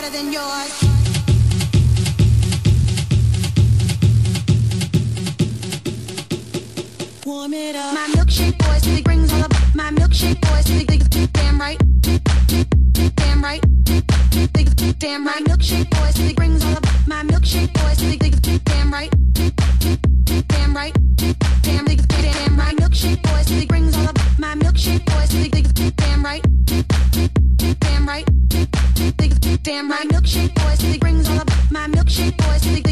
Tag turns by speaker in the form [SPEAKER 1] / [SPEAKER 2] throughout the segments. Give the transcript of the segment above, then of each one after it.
[SPEAKER 1] better than yours. Warm it up. My milkshake boys, he brings all the my milkshake boys, he damn right, damn right, damn right. My milkshake boys, Damn right milkshake boys, city brings all about my milkshake
[SPEAKER 2] boy, city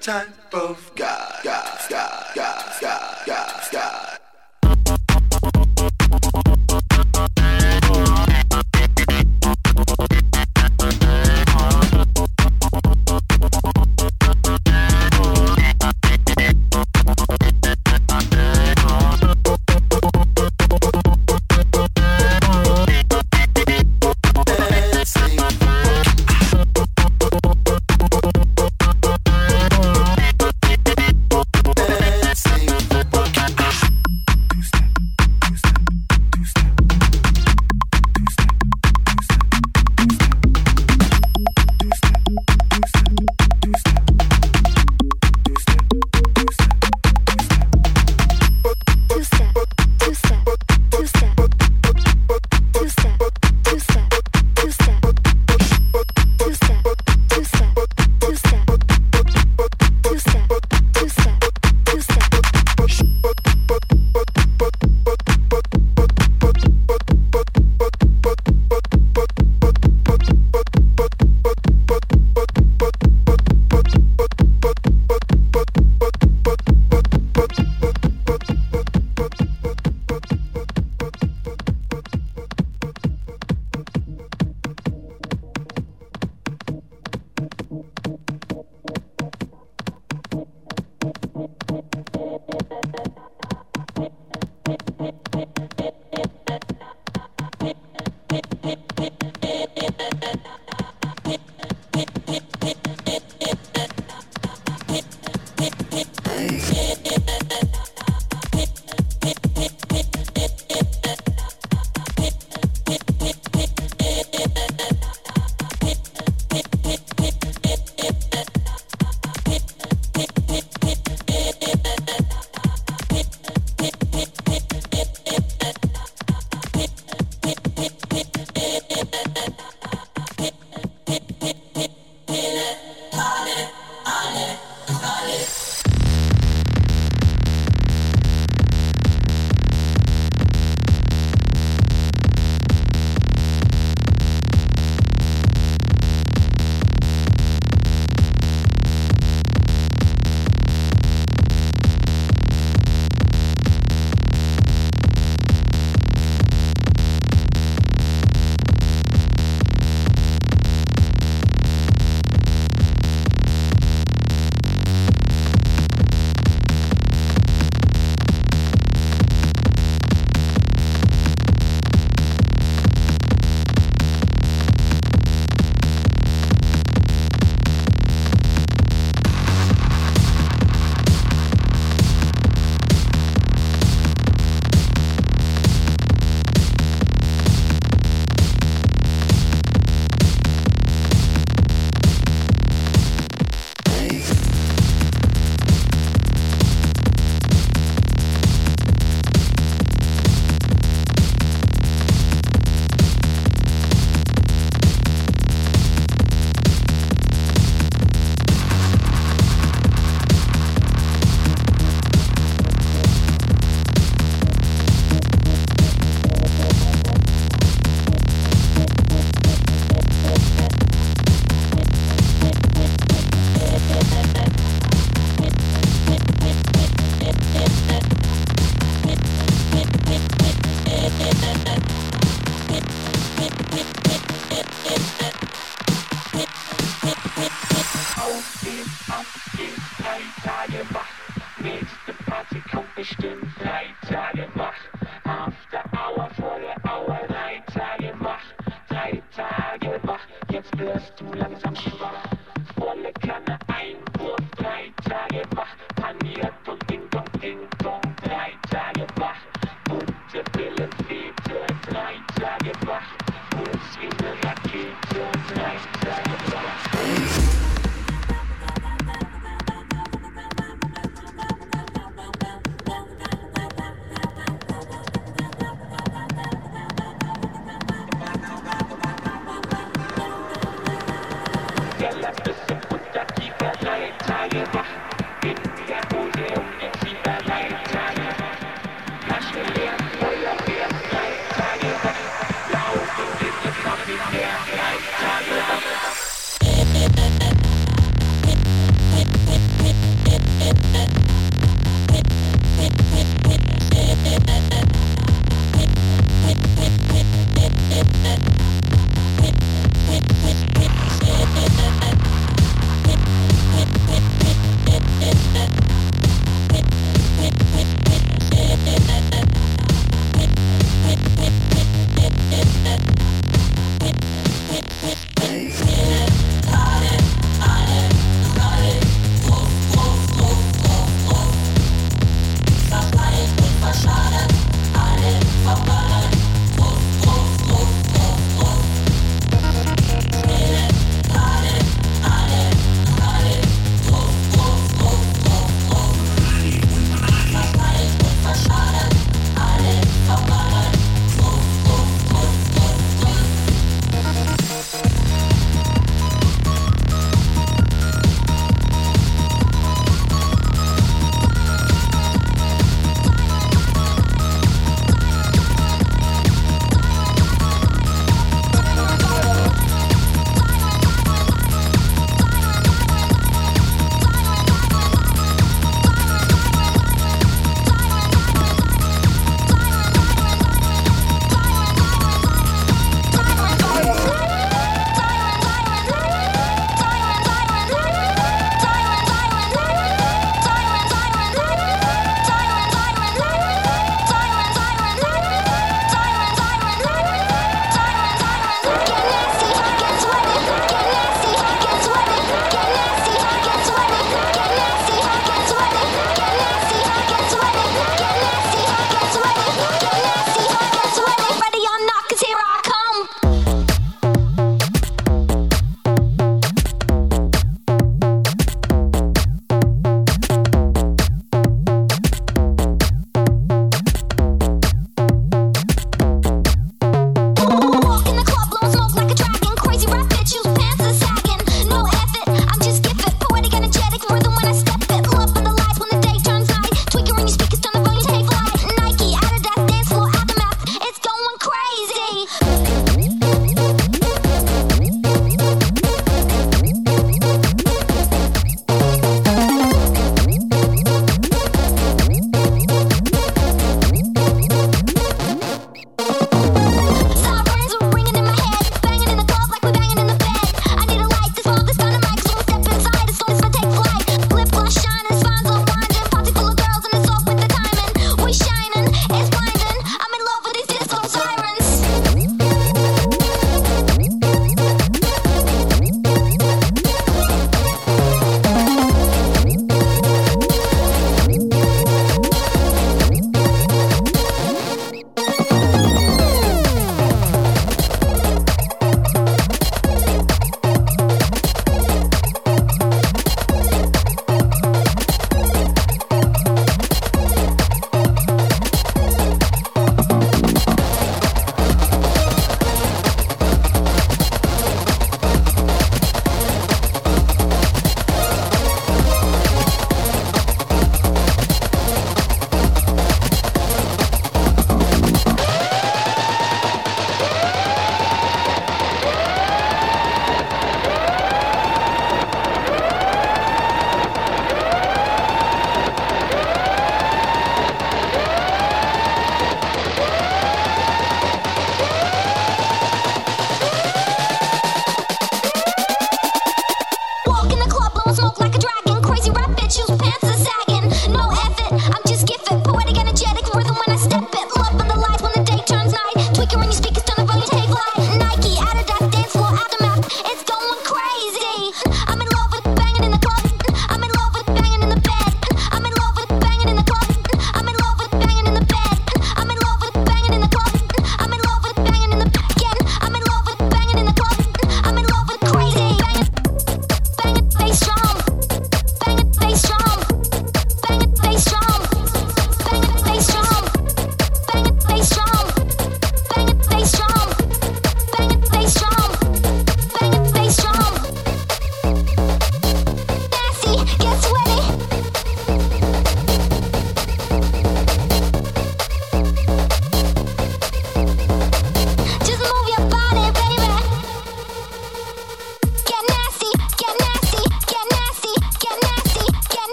[SPEAKER 2] time.